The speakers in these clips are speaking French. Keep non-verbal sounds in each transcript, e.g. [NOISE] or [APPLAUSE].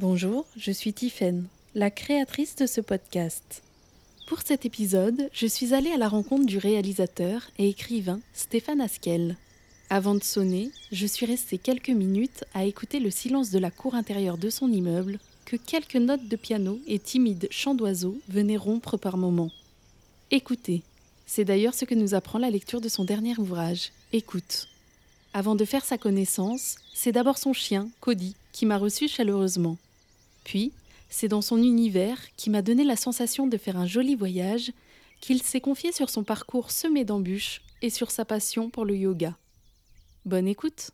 Bonjour, je suis Tiffaine, la créatrice de ce podcast. Pour cet épisode, je suis allée à la rencontre du réalisateur et écrivain Stéphane Askel. Avant de sonner, je suis restée quelques minutes à écouter le silence de la cour intérieure de son immeuble que quelques notes de piano et timides chants d'oiseaux venaient rompre par moments. Écoutez, c'est d'ailleurs ce que nous apprend la lecture de son dernier ouvrage, Écoute. Avant de faire sa connaissance, c'est d'abord son chien, Cody, qui m'a reçu chaleureusement. Puis, c'est dans son univers qui m'a donné la sensation de faire un joli voyage qu'il s'est confié sur son parcours semé d'embûches et sur sa passion pour le yoga. Bonne écoute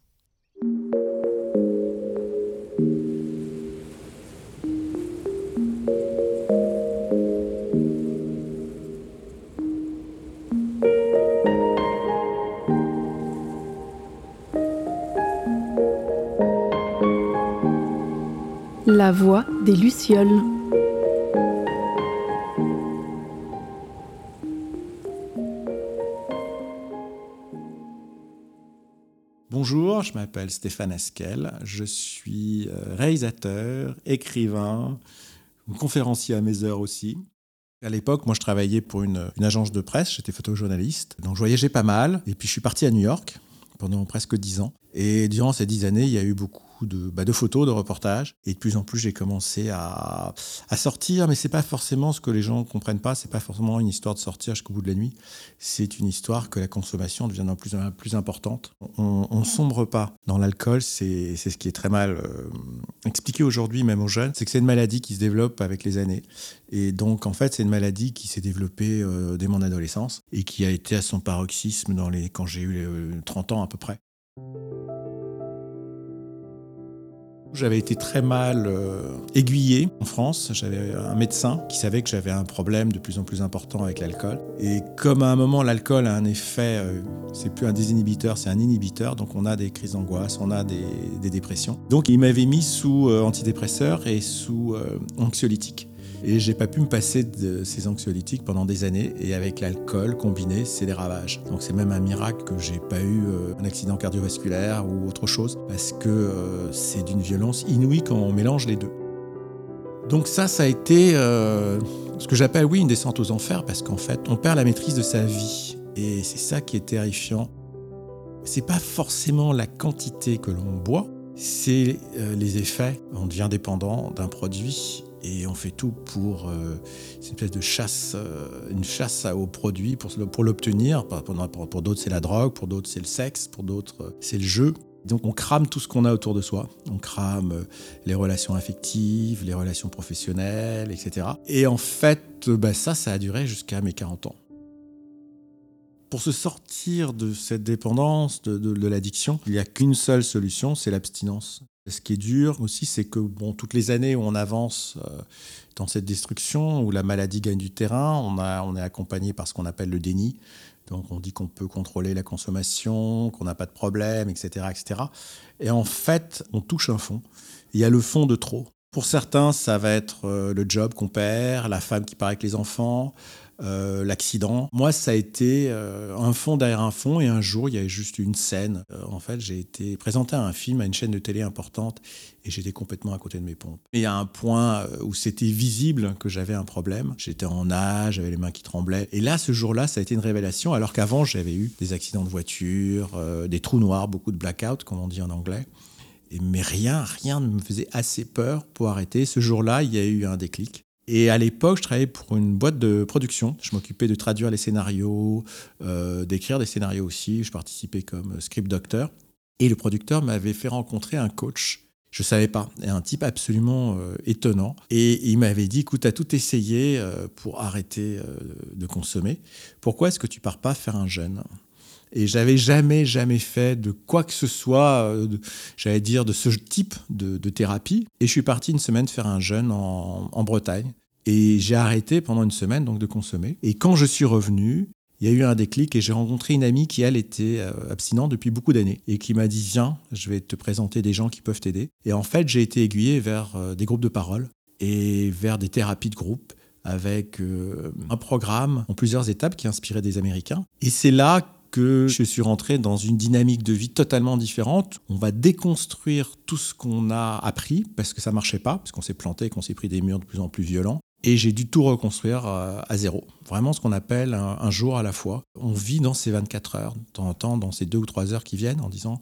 La voix des Lucioles. Bonjour, je m'appelle Stéphane Askel, je suis euh, réalisateur, écrivain, conférencier à mes heures aussi. À l'époque, moi je travaillais pour une, une agence de presse, j'étais photojournaliste, donc je voyageais pas mal, et puis je suis parti à New York pendant presque dix ans. Et durant ces dix années, il y a eu beaucoup de, bah, de photos, de reportages. Et de plus en plus, j'ai commencé à, sortir, mais c'est pas forcément ce que les gens comprennent pas. C'est pas forcément une histoire de sortir jusqu'au bout de la nuit. C'est une histoire que la consommation devient de plus en plus importante. On, on sombre pas dans l'alcool. C'est ce qui est très mal euh, expliqué aujourd'hui, même aux jeunes. C'est que c'est une maladie qui se développe avec les années. Et donc, en fait, c'est une maladie qui s'est développée euh, dès mon adolescence et qui a été à son paroxysme quand j'ai eu 30 ans à peu près. J'avais été très mal euh, aiguillé en France. J'avais un médecin qui savait que j'avais un problème de plus en plus important avec l'alcool. Et comme à un moment l'alcool a un effet, euh, c'est plus un désinhibiteur, c'est un inhibiteur. Donc on a des crises d'angoisse, on a des, des, dépressions. Donc il m'avait mis sous euh, antidépresseur et sous anxiolytique. Et j'ai pas pu me passer de ces anxiolytiques pendant des années. Et avec l'alcool combiné, c'est des ravages. Donc c'est même un miracle que j'ai pas eu euh, un accident cardiovasculaire ou autre chose, parce que euh, c'est d'une violence inouïe quand on mélange les deux. Donc ça, ça a été euh, ce que j'appelle, oui, une descente aux enfers, parce qu'en fait, on perd la maîtrise de sa vie. Et c'est ça qui est terrifiant. C'est pas forcément la quantité que l'on boit, c'est les effets. On devient dépendant d'un produit et on fait tout pour euh, une espèce de chasse, euh, une chasse au produit pour, pour l'obtenir. Pour, pour, pour d'autres c'est la drogue, pour d'autres c'est le sexe, pour d'autres euh, c'est le jeu. Donc on crame tout ce qu'on a autour de soi. On crame euh, les relations affectives, les relations professionnelles, etc. Et en fait, bah, ça, ça a duré jusqu'à mes 40 ans. Pour se sortir de cette dépendance, de, de, l'addiction, il n'y a qu'une seule solution, c'est l'abstinence. Ce qui est dur aussi, c'est que bon, toutes les années où on avance euh, dans cette destruction, où la maladie gagne du terrain, on, a, on est accompagné par ce qu'on appelle le déni. Donc on dit qu'on peut contrôler la consommation, qu'on n'a pas de problème, etc., etc. Et en fait, on touche un fond. Il y a le fond de trop. Pour certains, ça va être euh, le job qu'on perd, la femme qui part avec les enfants, euh, l'accident. Moi, ça a été euh, un fond derrière un fond et un jour, il y avait juste une scène. En fait, j'ai été présenté à un film, à une chaîne de télé importante et j'étais complètement à côté de mes pompes. Et a un point où c'était visible que j'avais un problème. J'étais en âge, j'avais les mains qui tremblaient. Et là, ce jour-là, ça a été une révélation alors qu'avant, j'avais eu des accidents de voiture, des trous noirs, beaucoup de blackout, comme on dit en anglais. Mais rien, rien ne me faisait assez peur pour arrêter. Ce jour-là, il y a eu un déclic. Et à l'époque, je travaillais pour une boîte de production. Je m'occupais de traduire les scénarios, euh, d'écrire des scénarios aussi. Je participais comme script docteur. Et le producteur m'avait fait rencontrer un coach. Je savais pas, un type absolument euh, étonnant. Et il m'avait dit, écoute, tu as tout essayé euh, pour arrêter de consommer. Pourquoi est-ce que tu pars pas faire un jeûne? Et j'avais jamais, jamais fait de quoi que ce soit, euh, j'allais dire, de ce type de, thérapie. Et je suis parti une semaine faire un jeûne en, en Bretagne. Et j'ai arrêté pendant une semaine donc de consommer. Et quand je suis revenu, il y a eu un déclic et j'ai rencontré une amie qui, elle, était euh, abstinente depuis beaucoup d'années et qui m'a dit Viens, je vais te présenter des gens qui peuvent t'aider. Et en fait, j'ai été aiguillé vers euh, des groupes de parole et vers des thérapies de groupe avec un programme en plusieurs étapes qui inspirait des Américains. Et c'est là que je suis rentré dans une dynamique de vie totalement différente. On va déconstruire tout ce qu'on a appris parce que ça marchait pas, parce qu'on s'est planté, qu'on s'est pris des murs de plus en plus violents. Et j'ai dû tout reconstruire euh, à zéro. Vraiment ce qu'on appelle un, jour à la fois. On vit dans ces 24 heures, de temps en temps, dans ces deux ou trois heures qui viennent, en disant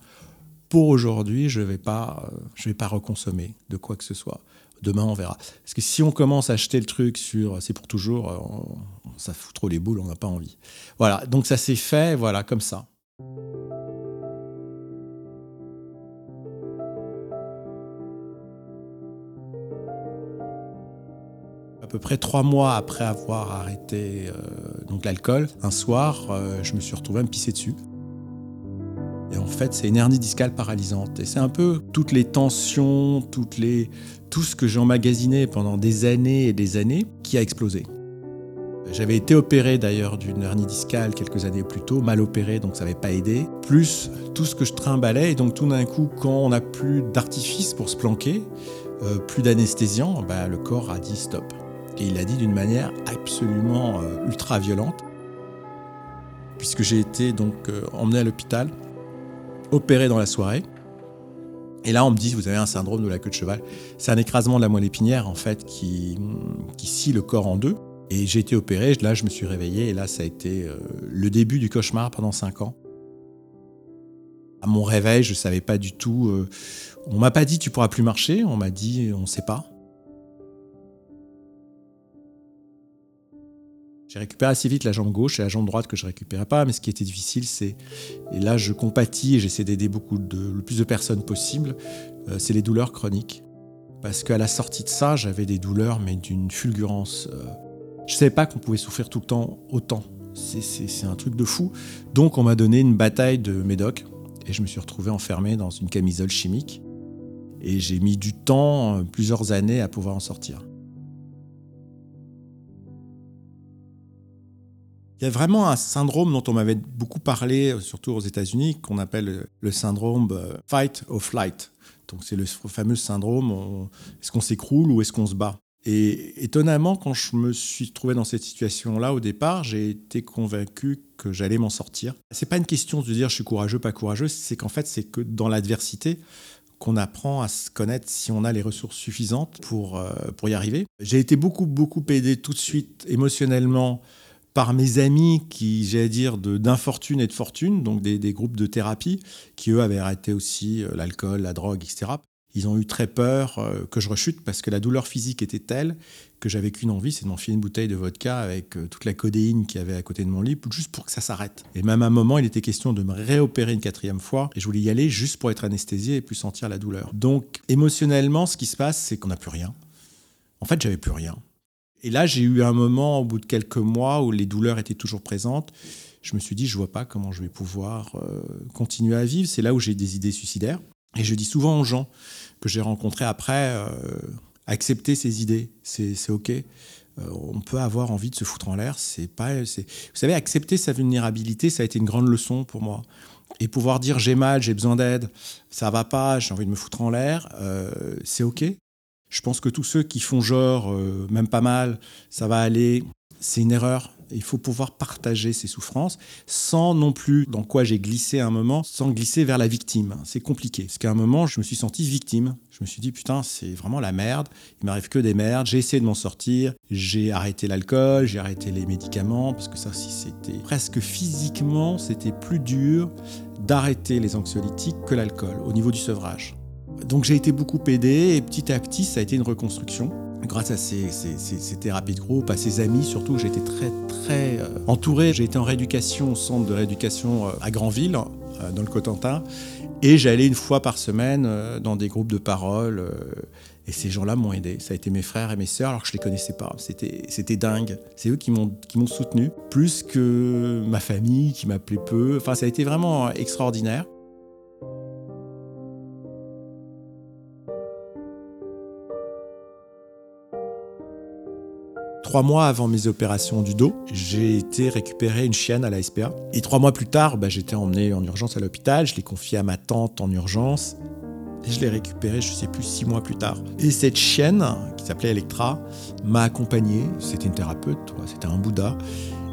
pour aujourd'hui, je ne vais, euh, vais pas reconsommer de quoi que ce soit. Demain, on verra. Parce que si on commence à acheter le truc sur c'est pour toujours, euh, ça fout trop les boules, on n'a pas envie. Voilà, donc ça s'est fait, voilà, comme ça. À peu près trois mois après avoir arrêté euh, l'alcool, un soir, euh, je me suis retrouvé à me pisser dessus. Et en fait, c'est une hernie discale paralysante. Et c'est un peu toutes les tensions, toutes les, tout ce que j'ai emmagasiné pendant des années et des années qui a explosé. J'avais été opéré d'ailleurs d'une hernie discale quelques années plus tôt, mal opéré donc ça n'avait pas aidé. Plus tout ce que je trimballais et donc tout d'un coup quand on n'a plus d'artifice pour se planquer, euh, plus d'anesthésiant, bah, le corps a dit stop. Et il a dit d'une manière absolument euh, ultra violente, puisque j'ai été donc euh, emmené à l'hôpital, opéré dans la soirée. Et là, on me dit, vous avez un syndrome de la queue de cheval. C'est un écrasement de la moelle épinière, en fait, qui, qui scie le corps en deux. Et j'ai été opéré, là, je me suis réveillé, et là, ça a été euh, le début du cauchemar pendant cinq ans. À mon réveil, je ne savais pas du tout. Euh, on m'a pas dit, tu pourras plus marcher, on m'a dit, on ne sait pas. J'ai récupéré assez vite la jambe gauche et la jambe droite que je récupérais pas, mais ce qui était difficile, c'est, et là je compatis et j'essaie d'aider beaucoup de, le plus de personnes possible, euh, c'est les douleurs chroniques. Parce qu'à la sortie de ça, j'avais des douleurs, mais d'une fulgurance. Euh, je ne savais pas qu'on pouvait souffrir tout le temps autant. C'est un truc de fou. Donc on m'a donné une bataille de médoc et je me suis retrouvé enfermé dans une camisole chimique. Et j'ai mis du temps, euh, plusieurs années, à pouvoir en sortir. Il y a vraiment un syndrome dont on m'avait beaucoup parlé, surtout aux États-Unis, qu'on appelle le syndrome euh, fight or flight. Donc c'est le fameux syndrome est-ce qu'on s'écroule ou est-ce qu'on se bat? Et étonnamment, quand je me suis trouvé dans cette situation-là au départ, j'ai été convaincu que j'allais m'en sortir. C'est pas une question de dire je suis courageux, pas courageux, c'est qu'en fait c'est que dans l'adversité, qu'on apprend à se connaître si on a les ressources suffisantes pour, euh, pour y arriver. J'ai été beaucoup, beaucoup aidé tout de suite émotionnellement par mes amis qui, j'allais dire, d'infortune et de fortune, donc des, groupes de thérapie, qui eux avaient arrêté aussi euh, l'alcool, la drogue, etc. Ils ont eu très peur euh, que je rechute parce que la douleur physique était telle que j'avais qu'une envie, c'est de m'enfiler une bouteille de vodka avec euh, toute la codéine qu'il y avait à côté de mon lit, juste pour que ça s'arrête. Et même à un moment, il était question de me réopérer une quatrième fois, et je voulais y aller juste pour être anesthésié et plus sentir la douleur. Donc émotionnellement, ce qui se passe, c'est qu'on n'a plus rien. En fait, j'avais plus rien. Et là, j'ai eu un moment, au bout de quelques mois, où les douleurs étaient toujours présentes. Je me suis dit, je vois pas comment je vais pouvoir euh, continuer à vivre. C'est là où j'ai des idées suicidaires. Et je dis souvent aux gens que j'ai rencontrés après, euh, accepter ces idées, c'est OK. Euh, on peut avoir envie de se foutre en l'air. C'est pas, vous savez, accepter sa vulnérabilité, ça a été une grande leçon pour moi. Et pouvoir dire j'ai mal, j'ai besoin d'aide, ça va pas, j'ai envie de me foutre en l'air, c'est ok. Je pense que tous ceux qui font genre, euh, même pas mal, ça va aller, c'est une erreur. Il faut pouvoir partager ses souffrances sans non plus, dans quoi j'ai glissé un moment, sans glisser vers la victime. C'est compliqué. Parce qu'à un moment, je me suis senti victime. Je me suis dit, putain, c'est vraiment la merde. Il m'arrive que des merdes. J'ai essayé de m'en sortir. J'ai arrêté l'alcool, j'ai arrêté les médicaments. Parce que ça, c'était presque physiquement, c'était plus dur d'arrêter les anxiolytiques que l'alcool au niveau du sevrage. Donc j'ai été beaucoup aidé et petit à petit ça a été une reconstruction. Grâce à ces, thérapies de groupe, à ses amis surtout, j'ai été très très euh, entouré. J'ai été en rééducation au centre de rééducation euh, à Granville, euh, dans le Cotentin, et j'allais une fois par semaine dans des groupes de parole. Et ces gens-là m'ont aidé. Ça a été mes frères et mes sœurs, alors que je les connaissais pas. C'était, c'était dingue. C'est eux qui m'ont, qui m'ont soutenu, plus que ma famille qui m'appelait peu. Enfin, ça a été vraiment extraordinaire. Trois mois avant mes opérations du dos, j'ai été récupérer une chienne à la SPA. Et trois mois plus tard, bah, j'étais emmené en urgence à l'hôpital. Je l'ai confiée à ma tante en urgence. Et je l'ai récupérée, je sais plus, six mois plus tard. Et cette chienne, qui s'appelait Electra, m'a accompagné. C'était une thérapeute, c'était un Bouddha.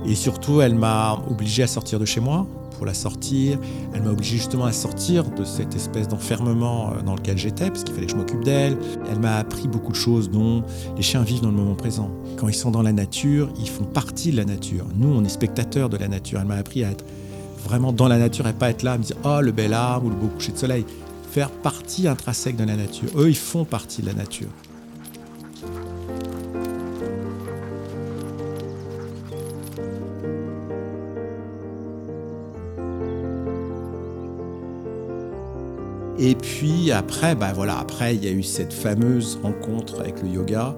Et surtout, elle m'a obligé à sortir de chez moi pour la sortir. Elle m'a obligé justement à sortir de cette espèce d'enfermement euh, dans lequel j'étais, parce qu'il fallait que je m'occupe d'elle. Elle m'a appris beaucoup de choses, dont les chiens vivent dans le moment présent. Quand ils sont dans la nature, ils font partie de la nature. Nous, on est spectateurs de la nature. Elle m'a appris à être vraiment dans la nature et pas être là à me dire oh le bel arbre ou le beau coucher de soleil. Faire partie intrinsèque de la nature. Eux, ils font partie de la nature. Et puis après, bah voilà, après il y a eu cette fameuse rencontre avec le yoga.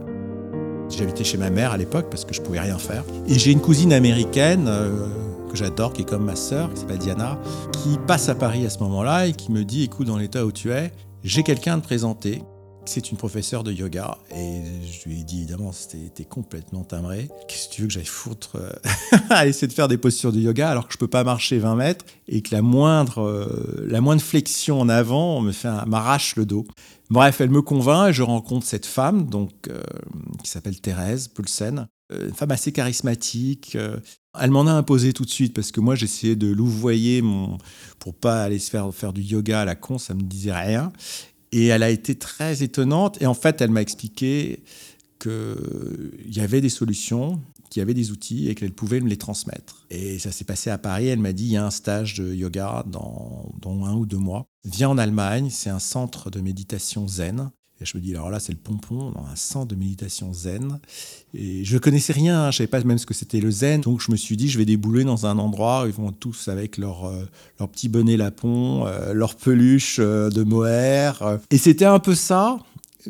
J'habitais chez ma mère à l'époque parce que je pouvais rien faire. Et j'ai une cousine américaine euh, que j'adore, qui est comme ma sœur, qui s'appelle Diana, qui passe à Paris à ce moment-là et qui me dit, écoute, dans l'état où tu es, j'ai quelqu'un à te présenter c'est une professeure de yoga et je lui ai dit évidemment c'était complètement timbré. Qu'est-ce que tu veux que j'aille foutre euh, [LAUGHS] à essayer de faire des postures de yoga alors que je peux pas marcher 20 mètres et que la moindre, euh, la moindre flexion en avant me fait m'arrache le dos. Bref, elle me convainc et je rencontre cette femme donc euh, qui s'appelle Thérèse Pulsen, une femme assez charismatique. Elle m'en a imposé tout de suite parce que moi j'essayais de louvoyer mon pour pas aller se faire faire du yoga à la con, ça me disait rien. Et elle a été très étonnante. Et en fait, elle m'a expliqué qu'il y avait des solutions, qu'il y avait des outils et qu'elle pouvait me les transmettre. Et ça s'est passé à Paris. Elle m'a dit il y a un stage de yoga dans, dans un ou deux mois. Viens en Allemagne, c'est un centre de méditation zen. Et je me dis, alors là, c'est le pompon dans un centre de méditation zen. Et je ne connaissais rien, hein, je ne savais pas même ce que c'était le zen. Donc je me suis dit, je vais débouler dans un endroit où ils vont tous avec leur, euh, leur petit bonnet lapon, euh, leur peluche euh, de mohair. Et c'était un peu ça,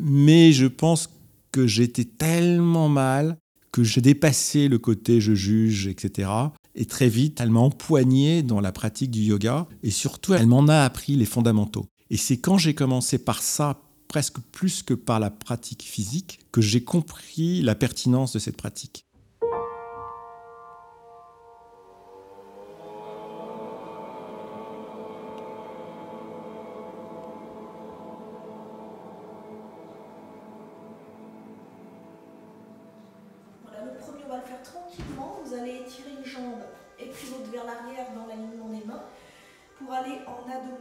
mais je pense que j'étais tellement mal que j'ai dépassé le côté je juge, etc. Et très vite, elle m'a empoigné dans la pratique du yoga. Et surtout, elle m'en a appris les fondamentaux. Et c'est quand j'ai commencé par ça, presque plus que par la pratique physique, que j'ai compris la pertinence de cette pratique. Voilà, le premier, on va le faire tranquillement. Vous allez étirer une jambe et puis l'autre vers l'arrière dans des mains pour aller en Adho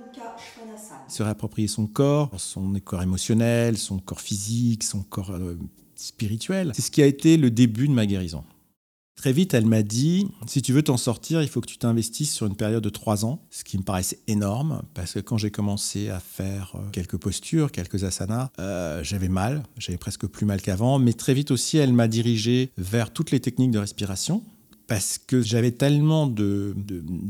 Se réapproprier son corps, son corps émotionnel, son corps physique, son corps euh, spirituel. C'est ce qui a été le début de ma guérison. Très vite, elle m'a dit, si tu veux t'en sortir, il faut que tu t'investisses sur une période de trois ans, ce qui me paraissait énorme, parce que quand j'ai commencé à faire euh, quelques postures, quelques asanas, euh, j'avais mal, j'avais presque plus mal qu'avant, mais très vite aussi, elle m'a dirigé vers toutes les techniques de respiration, parce que j'avais tellement de,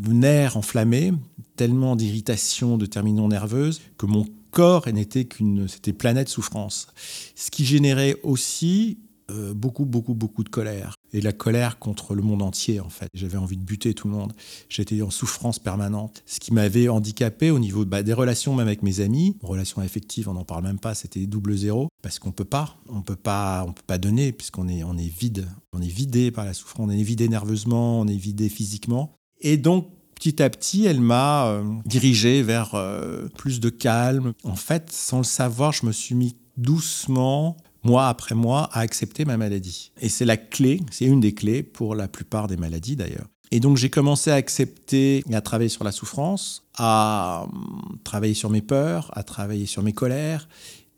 nerfs enflammés, tellement d'irritation, de terminaux nerveuses, que mon corps n'était qu'une c'était planète souffrance. Ce qui générait aussi euh, beaucoup, beaucoup, beaucoup de colère. Et la colère contre le monde entier, en fait. J'avais envie de buter tout le monde. J'étais en souffrance permanente. Ce qui m'avait handicapé au niveau bah, des relations, même avec mes amis. Relations affectives, on n'en parle même pas, c'était double zéro. Parce qu'on peut pas. On peut pas, on peut pas donner, puisqu'on est, vide. On est vidé par la souffrance. On est vidé nerveusement, on est vidé physiquement. Et donc, petit à petit, elle m'a euh, dirigé vers euh, plus de calme. En fait, sans le savoir, je me suis mis doucement mois après mois, à accepter ma maladie. Et c'est la clé, c'est une des clés pour la plupart des maladies d'ailleurs. Et donc j'ai commencé à accepter et à travailler sur la souffrance, à hum, travailler sur mes peurs, à travailler sur mes colères.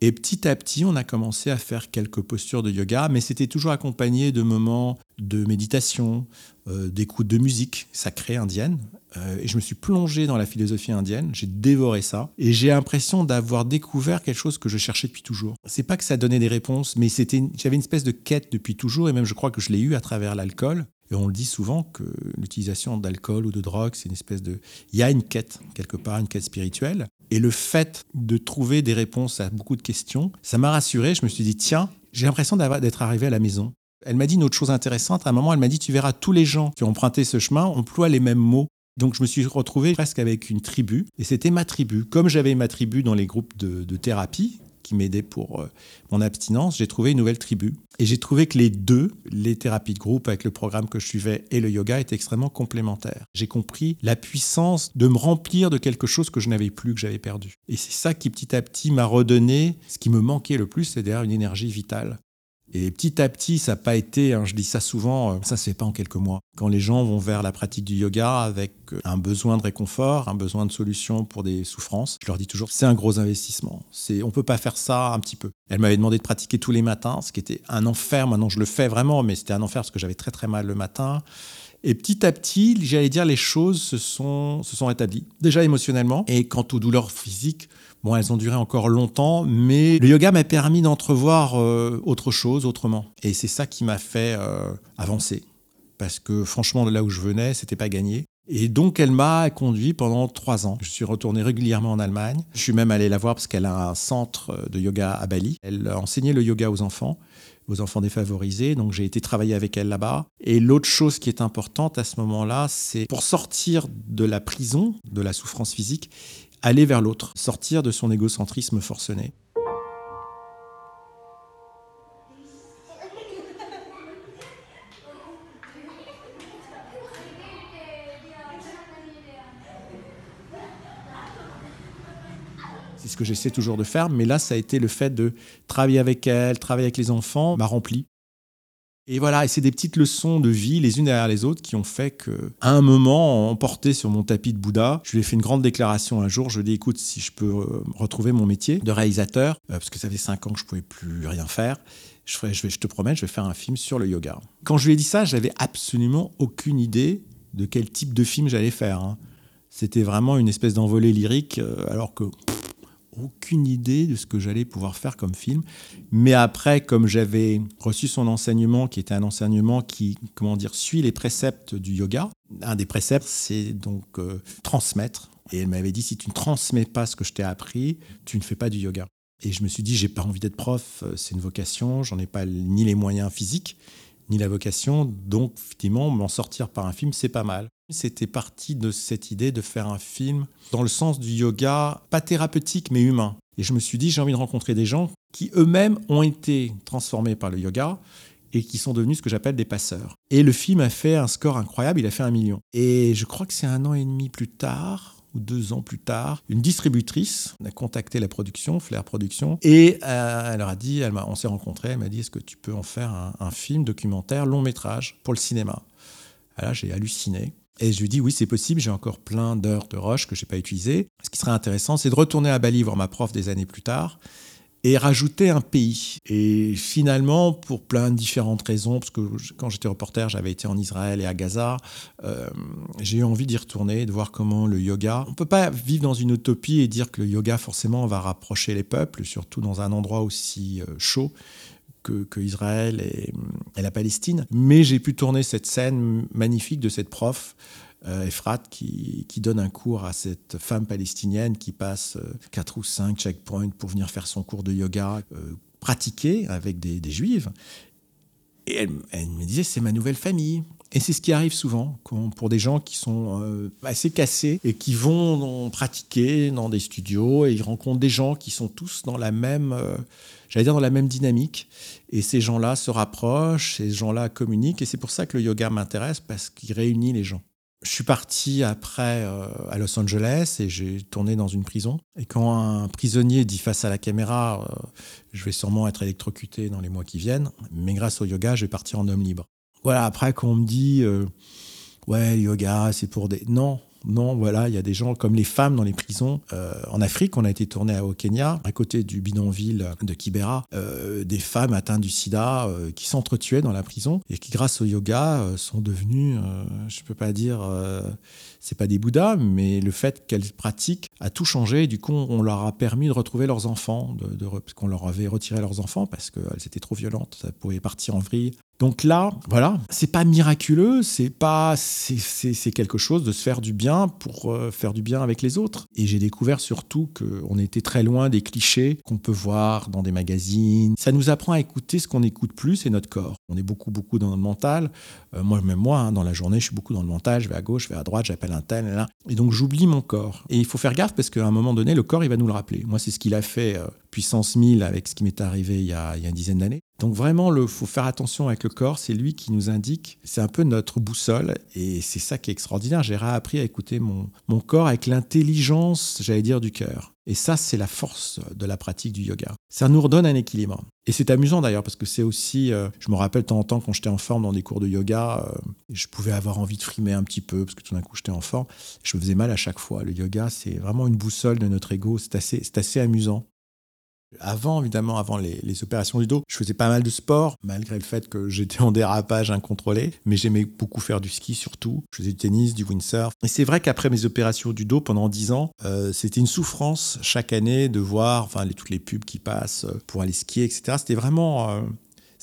Et petit à petit, on a commencé à faire quelques postures de yoga, mais c'était toujours accompagné de moments de méditation, euh, d'écoute de musique sacrée indienne. Euh, et je me suis plongé dans la philosophie indienne, j'ai dévoré ça, et j'ai l'impression d'avoir découvert quelque chose que je cherchais depuis toujours. C'est pas que ça donnait des réponses, mais c'était, j'avais une espèce de quête depuis toujours, et même je crois que je l'ai eu à travers l'alcool. Et on le dit souvent que l'utilisation d'alcool ou de drogue, c'est une espèce de... Il y a une quête, quelque part, une quête spirituelle. Et le fait de trouver des réponses à beaucoup de questions, ça m'a rassuré. Je me suis dit, tiens, j'ai l'impression d'être arrivé à la maison. Elle m'a dit une autre chose intéressante. À un moment, elle m'a dit, tu verras, tous les gens qui ont emprunté ce chemin emploient les mêmes mots. Donc je me suis retrouvé presque avec une tribu, et c'était ma tribu. Comme j'avais ma tribu dans les groupes de, thérapie, qui m'aidaient pour euh, mon abstinence, j'ai trouvé une nouvelle tribu. Et j'ai trouvé que les deux, les thérapies de groupe avec le programme que je suivais et le yoga, étaient extrêmement complémentaires. J'ai compris la puissance de me remplir de quelque chose que je n'avais plus, que j'avais perdu. Et c'est ça qui petit à petit m'a redonné ce qui me manquait le plus, c'est-à-dire une énergie vitale. Et petit à petit, ça n'a pas été, hein, je dis ça souvent, euh, ça se fait pas en quelques mois. Quand les gens vont vers la pratique du yoga avec euh, un besoin de réconfort, un besoin de solution pour des souffrances, je leur dis toujours, c'est un gros investissement. C'est, on peut pas faire ça un petit peu. Elle m'avait demandé de pratiquer tous les matins, ce qui était un enfer. Maintenant, je le fais vraiment, mais c'était un enfer parce que j'avais très très mal le matin. Et petit à petit, j'allais dire, les choses se sont, se sont rétablies. Déjà émotionnellement. Et quant aux douleurs physiques, bon, elles ont duré encore longtemps, mais le yoga m'a permis d'entrevoir euh, autre chose, autrement. Et c'est ça qui m'a fait euh, avancer. Parce que franchement, de là où je venais, c'était pas gagné. Et donc, elle m'a conduit pendant trois ans. Je suis retourné régulièrement en Allemagne. Je suis même allé la voir parce qu'elle a un centre de yoga à Bali. Elle enseignait le yoga aux enfants aux enfants défavorisés. Donc j'ai été travailler avec elle là-bas. Et l'autre chose qui est importante à ce moment-là, c'est pour sortir de la prison, de la souffrance physique, aller vers l'autre, sortir de son égocentrisme forcené. C'est ce que j'essaie toujours de faire, mais là, ça a été le fait de travailler avec elle, travailler avec les enfants, m'a rempli. Et voilà, et c'est des petites leçons de vie, les unes derrière les autres, qui ont fait que, un moment, emporté sur mon tapis de Bouddha, je lui ai fait une grande déclaration un jour. Je lui ai dit, écoute, si je peux euh, retrouver mon métier de réalisateur, euh, parce que ça fait cinq ans que je pouvais plus rien faire, je, je, vais, te promets, je vais faire un film sur le yoga. Quand je lui ai dit ça, j'avais absolument aucune idée de quel type de film j'allais faire. Hein. C'était vraiment une espèce d'envolée lyrique, euh, alors que aucune idée de ce que j'allais pouvoir faire comme film. Mais après, comme j'avais reçu son enseignement, qui était un enseignement qui, comment dire, suit les préceptes du yoga, un des préceptes, c'est donc euh, transmettre. Et elle m'avait dit, si tu ne transmets pas ce que je t'ai appris, tu ne fais pas du yoga. Et je me suis dit, j'ai pas envie d'être prof, euh, c'est une vocation, j'en ai pas ni les moyens physiques, ni la vocation. Donc, effectivement, m'en sortir par un film, c'est pas mal. C'était parti de cette idée de faire un film dans le sens du yoga, pas thérapeutique mais humain. Et je me suis dit, j'ai envie de rencontrer des gens qui eux-mêmes ont été transformés par le yoga et qui sont devenus ce que j'appelle des passeurs. Et le film a fait un score incroyable, il a fait un million. Et je crois que c'est un an et demi plus tard, ou deux ans plus tard, une distributrice a contacté la production, Flair Productions, et euh, elle leur a dit, on s'est rencontrés, elle m'a dit, est-ce que tu peux en faire un, un film documentaire, long métrage, pour le cinéma? Là, j'ai halluciné. Et je lui dis oui, c'est possible, j'ai encore plein d'heures de roche que je n'ai pas utilisées. Ce qui serait intéressant, c'est de retourner à Bali voir ma prof des années plus tard et rajouter un pays. Et finalement, pour plein de différentes raisons, parce que quand j'étais reporter, j'avais été en Israël et à Gaza, euh, j'ai eu envie d'y retourner, de voir comment le yoga... On ne peut pas vivre dans une utopie et dire que le yoga, forcément, va rapprocher les peuples, surtout dans un endroit aussi euh, chaud que, Israël et, la Palestine. Mais j'ai pu tourner cette scène magnifique de cette prof. Euh, Efrat qui, donne un cours à cette femme palestinienne qui passe euh, quatre ou cinq checkpoints pour venir faire son cours de yoga euh, pratiqué avec des, juives. Et elle, elle me disait, c'est ma nouvelle famille. Et c'est ce qui arrive souvent pour des gens qui sont euh, assez cassés et qui vont pratiquer dans des studios et ils rencontrent des gens qui sont tous dans la même, euh, j'allais dire dans la même dynamique. Et ces gens-là se rapprochent, ces gens-là communiquent et c'est pour ça que le yoga m'intéresse parce qu'il réunit les gens. Je suis parti après euh, à Los Angeles et j'ai tourné dans une prison. Et quand un prisonnier dit face à la caméra, je vais sûrement être électrocuté dans les mois qui viennent, mais grâce au yoga, je vais partir en homme libre. Voilà, après, quand on me dit, euh, ouais, le yoga, c'est pour des. Non, non, voilà, il y a des gens comme les femmes dans les prisons. Euh, en Afrique, on a été tourné au Kenya, à côté du bidonville de Kibera, euh, des femmes atteintes du sida qui s'entretuaient dans la prison et qui, grâce au yoga, sont devenues, je ne peux pas dire, c'est pas des bouddhas, mais le fait qu'elles pratiquent a tout changé. du coup, on leur a permis de retrouver leurs enfants, de, qu'on leur avait retiré leurs enfants parce qu'elles étaient trop violentes, ça pouvait partir en vrille. Donc là, voilà, c'est pas miraculeux, c'est pas, c'est quelque chose de se faire du bien pour euh, faire du bien avec les autres. Et j'ai découvert surtout qu'on était très loin des clichés qu'on peut voir dans des magazines. Ça nous apprend à écouter ce qu'on n'écoute plus, c'est notre corps. On est beaucoup, beaucoup dans le mental. Euh, moi, même moi, hein, dans la journée, je suis beaucoup dans le mental. Je vais à gauche, je vais à droite, j'appelle un tel, là. Et donc j'oublie mon corps. Et il faut faire parce qu'à un moment donné, le corps, il va nous le rappeler. Moi, c'est ce qu'il a fait euh, puissance 1000 avec ce qui m'est arrivé il y, a, il y a une dizaine d'années. Donc vraiment, il faut faire attention avec le corps, c'est lui qui nous indique, c'est un peu notre boussole, et c'est ça qui est extraordinaire. J'ai réappris à écouter mon, mon corps avec l'intelligence, j'allais dire, du cœur. Et ça, c'est la force de la pratique du yoga. Ça nous redonne un équilibre. Et c'est amusant d'ailleurs parce que c'est aussi, euh, je me rappelle de temps en temps quand j'étais en forme dans des cours de yoga, euh, je pouvais avoir envie de frimer un petit peu parce que tout d'un coup j'étais en forme. Je me faisais mal à chaque fois. Le yoga, c'est vraiment une boussole de notre ego. C'est assez, c'est assez amusant. Avant, évidemment, avant les, opérations du dos, je faisais pas mal de sport, malgré le fait que j'étais en dérapage incontrôlé. Mais j'aimais beaucoup faire du ski surtout. Je faisais du tennis, du windsurf. Et c'est vrai qu'après mes opérations du dos, pendant 10 ans, euh, c'était une souffrance chaque année de voir toutes les pubs qui passent pour aller skier, etc. C'était vraiment... Euh,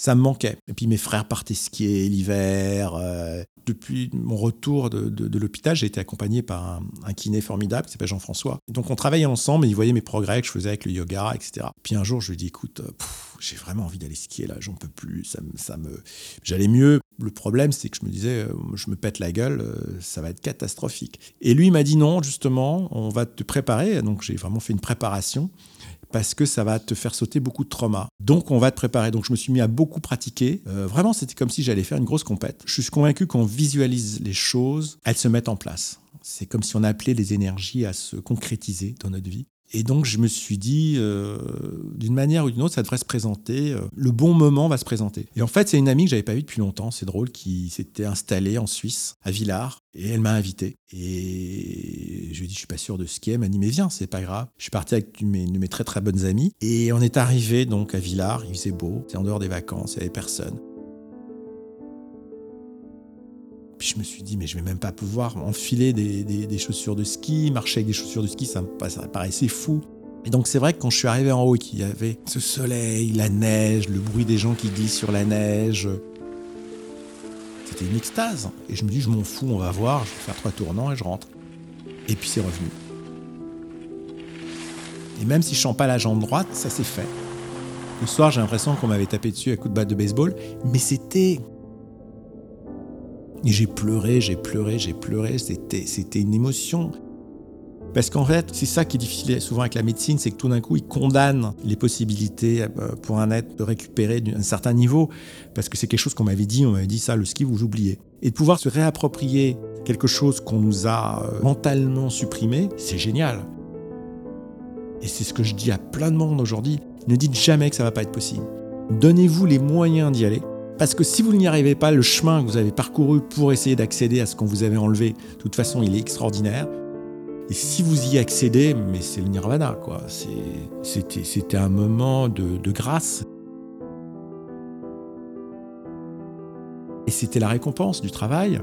ça me manquait. Et puis mes frères partaient skier l'hiver. Euh, depuis mon retour de, l'hôpital, j'ai été accompagné par un, kiné formidable qui s'appelle Jean-François. Donc on travaillait ensemble et il voyait mes progrès que je faisais avec le yoga, etc. Puis un jour, je lui dit, écoute, euh, j'ai vraiment envie d'aller skier là, j'en peux plus. Ça, ça me... J'allais mieux. Le problème, c'est que je me disais, euh, je me pète la gueule, ça va être catastrophique. Et lui m'a dit non, justement, on va te préparer. Donc j'ai vraiment fait une préparation parce que ça va te faire sauter beaucoup de traumas. Donc on va te préparer. Donc je me suis mis à beaucoup pratiquer. Euh, vraiment, c'était comme si j'allais faire une grosse compète. Je suis convaincu qu'on visualise les choses, elles se mettent en place. C'est comme si on appelait les énergies à se concrétiser dans notre vie. Et donc, je me suis dit, euh, d'une manière ou d'une autre, ça devrait se présenter. Euh, le bon moment va se présenter. Et en fait, c'est une amie que j'avais pas vue depuis longtemps, c'est drôle, qui s'était installée en Suisse, à Villars, et elle m'a invité. Et je lui ai dit, je suis pas sûr de skier. Elle m'a dit, mais viens, c'est pas grave. Je suis parti avec mes, mes très très bonnes amies. Et on est arrivé donc à Villars, il faisait beau, c'était en dehors des vacances, il n'y avait personne. Puis je me suis dit, mais je vais même pas pouvoir enfiler des, chaussures de ski, marcher avec des chaussures de ski, ça me, paraissait fou. Et donc c'est vrai que quand je suis arrivé en haut et qu'il y avait ce soleil, la neige, le bruit des gens qui glissent sur la neige, c'était une extase. Et je me dis, je m'en fous, on va voir, je vais faire trois tournants et je rentre. Et puis c'est revenu. Et même si je chante pas la jambe droite, ça s'est fait. Le soir, j'ai l'impression qu'on m'avait tapé dessus à coup de batte de baseball, mais c'était et j'ai pleuré, j'ai pleuré, j'ai pleuré. C'était, c'était une émotion. Parce qu'en fait, c'est ça qui est difficile souvent avec la médecine, c'est que tout d'un coup, ils condamnent les possibilités euh, pour un être de récupérer d'un certain niveau. Parce que c'est quelque chose qu'on m'avait dit, on m'avait dit ça, le ski, vous oubliez. Et de pouvoir se réapproprier quelque chose qu'on nous a euh, mentalement supprimé, c'est génial. Et c'est ce que je dis à plein de monde aujourd'hui. Ne dites jamais que ça va pas être possible. Donnez-vous les moyens d'y aller. Parce que si vous n'y arrivez pas, le chemin que vous avez parcouru pour essayer d'accéder à ce qu'on vous avait enlevé, de toute façon, il est extraordinaire. Et si vous y accédez, mais c'est le nirvana, quoi. C'était un moment de, de grâce. Et c'était la récompense du travail.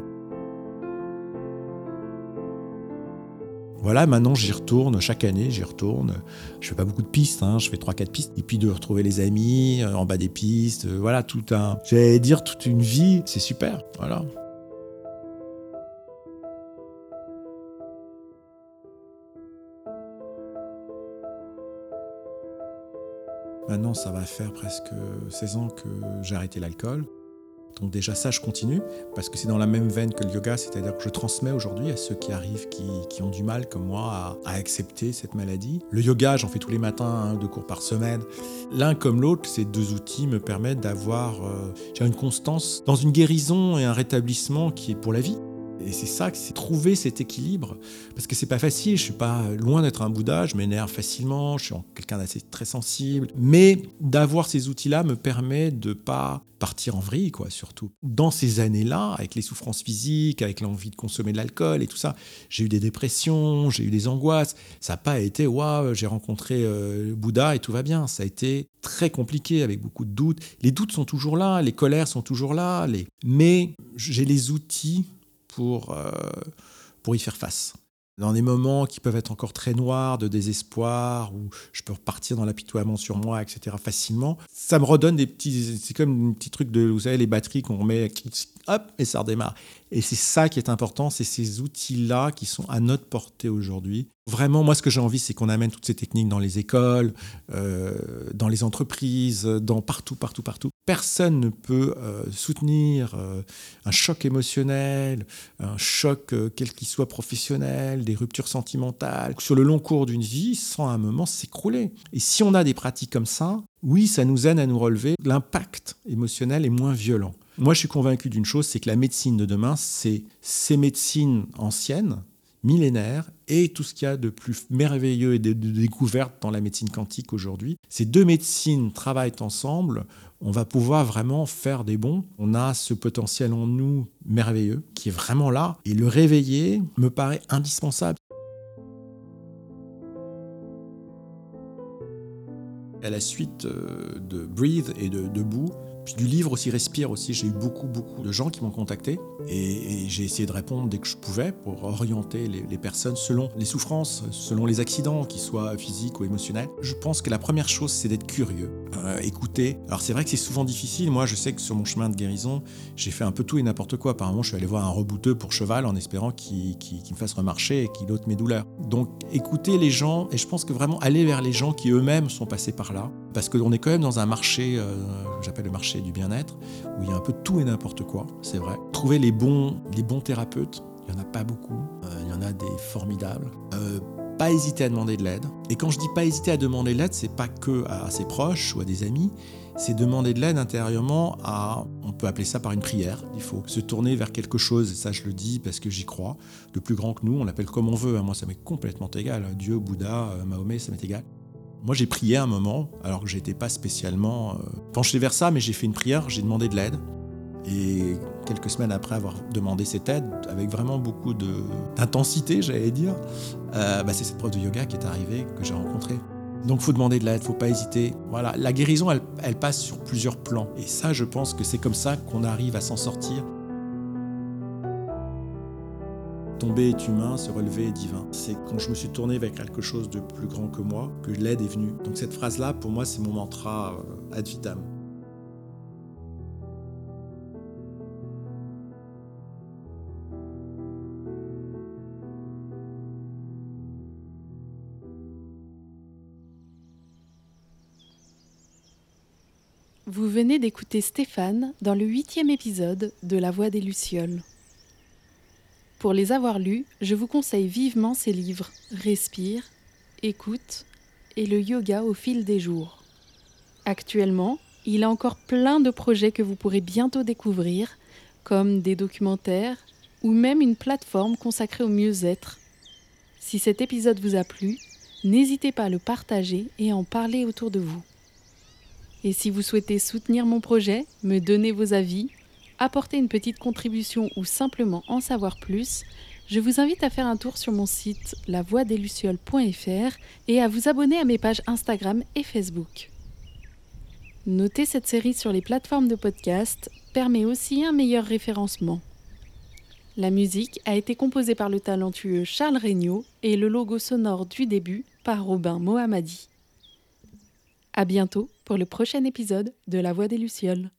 Voilà, maintenant j'y retourne chaque année, j'y retourne. Je fais pas beaucoup de pistes, hein, je fais 3-4 pistes. Et puis de retrouver les amis euh, en bas des pistes, euh, voilà, tout un. J'allais dire toute une vie, c'est super, voilà. Maintenant, ça va faire presque 16 ans que j'ai arrêté l'alcool. Donc déjà ça, je continue, parce que c'est dans la même veine que le yoga, c'est-à-dire que je transmets aujourd'hui à ceux qui arrivent, qui, ont du mal comme moi à, accepter cette maladie. Le yoga, j'en fais tous les matins, deux cours par semaine. L'un comme l'autre, ces deux outils me permettent d'avoir euh, une constance dans une guérison et un rétablissement qui est pour la vie. Et c'est ça, c'est trouver cet équilibre. Parce que c'est pas facile, je suis pas loin d'être un Bouddha, je m'énerve facilement, je suis quelqu'un d'assez très sensible. Mais d'avoir ces outils-là me permet de pas partir en vrille, quoi, surtout. Dans ces années-là, avec les souffrances physiques, avec l'envie de consommer de l'alcool et tout ça, j'ai eu des dépressions, j'ai eu des angoisses. Ça n'a pas été, waouh, j'ai rencontré euh, Bouddha et tout va bien. Ça a été très compliqué avec beaucoup de doutes. Les doutes sont toujours là, les colères sont toujours là, les... mais j'ai les outils pour, euh, pour y faire face. Dans des moments qui peuvent être encore très noirs, de désespoir, où je peux repartir dans l'apitoiement sur moi, etc., facilement, ça me redonne des petits. C'est comme un petit truc de, vous savez, les batteries qu'on remet, hop, et ça redémarre. Et c'est ça qui est important, c'est ces outils-là qui sont à notre portée aujourd'hui. Vraiment, moi, ce que j'ai envie, c'est qu'on amène toutes ces techniques dans les écoles, euh, dans les entreprises, dans partout, partout, partout. Personne ne peut euh, soutenir euh, un choc émotionnel, un choc quel qu'il soit professionnel, des ruptures sentimentales, sur le long cours d'une vie, sans un moment s'écrouler. Et si on a des pratiques comme ça, oui, ça nous aide à nous relever. L'impact émotionnel est moins violent. Moi, je suis convaincu d'une chose, c'est que la médecine de demain, c'est ces médecines anciennes millénaire et tout ce qu'il y a de plus merveilleux et de, découvertes dans la médecine quantique aujourd'hui. Ces deux médecines travaillent ensemble, on va pouvoir vraiment faire des bons. On a ce potentiel en nous merveilleux qui est vraiment là et le réveiller me paraît indispensable. À la suite euh, de Breathe et de Debout, du livre aussi Respire aussi, j'ai eu beaucoup beaucoup de gens qui m'ont contacté et, j'ai essayé de répondre dès que je pouvais pour orienter les, personnes selon les souffrances, selon les accidents, qu'ils soient physiques ou émotionnels. Je pense que la première chose c'est d'être curieux, euh, écouter. Alors c'est vrai que c'est souvent difficile. Moi je sais que sur mon chemin de guérison, j'ai fait un peu tout et n'importe quoi. Par moment je suis allé voir un rebouteux pour cheval en espérant qu'il me fasse remarcher et qu'il ôte mes douleurs. Donc écouter les gens et je pense que vraiment aller vers les gens qui eux-mêmes sont passés par là. Parce qu'on est quand même dans un marché, euh, j'appelle le marché du bien-être, où il y a un peu tout et n'importe quoi, c'est vrai. Trouver les bons, les bons thérapeutes, il n'y en a pas beaucoup, euh, il y en a des formidables. Euh, pas hésiter à demander de l'aide. Et quand je dis pas hésiter à demander de l'aide, c'est pas que à ses proches ou à des amis, c'est demander de l'aide intérieurement à, on peut appeler ça par une prière. Il faut se tourner vers quelque chose, et ça je le dis parce que j'y crois, de plus grand que nous, on l'appelle comme on veut. Hein. Moi ça m'est complètement égal. Dieu, Bouddha, Mahomet, ça m'est égal. Moi, j'ai prié un moment, alors que j'étais pas spécialement euh, penché vers ça, mais j'ai fait une prière, j'ai demandé de l'aide. Et quelques semaines après avoir demandé cette aide, avec vraiment beaucoup d'intensité, j'allais dire, euh, bah, c'est cette prof de yoga qui est arrivée, que j'ai rencontrée. Donc, faut demander de l'aide, faut pas hésiter. Voilà, la guérison, elle, elle passe sur plusieurs plans. Et ça, je pense que c'est comme ça qu'on arrive à s'en sortir Tomber est humain, se relever est divin. C'est quand je me suis tourné vers quelque chose de plus grand que moi que l'aide est venue. Donc cette phrase-là, pour moi, c'est mon mantra euh, ad vitam. Vous venez d'écouter Stéphane dans le huitième épisode de La Voix des Lucioles. Pour les avoir lus, je vous conseille vivement ces livres Respire, Écoute et le yoga au fil des jours. Actuellement, il a encore plein de projets que vous pourrez bientôt découvrir, comme des documentaires ou même une plateforme consacrée au mieux-être. Si cet épisode vous a plu, n'hésitez pas à le partager et à en parler autour de vous. Et si vous souhaitez soutenir mon projet, me donner vos avis apporter une petite contribution ou simplement en savoir plus, je vous invite à faire un tour sur mon site lavoideluciole.fr et à vous abonner à mes pages Instagram et Facebook. Noter cette série sur les plateformes de podcast permet aussi un meilleur référencement. La musique a été composée par le talentueux Charles Regnault et le logo sonore du début par Robin Mohammadi. À bientôt pour le prochain épisode de La Voix des Lucioles.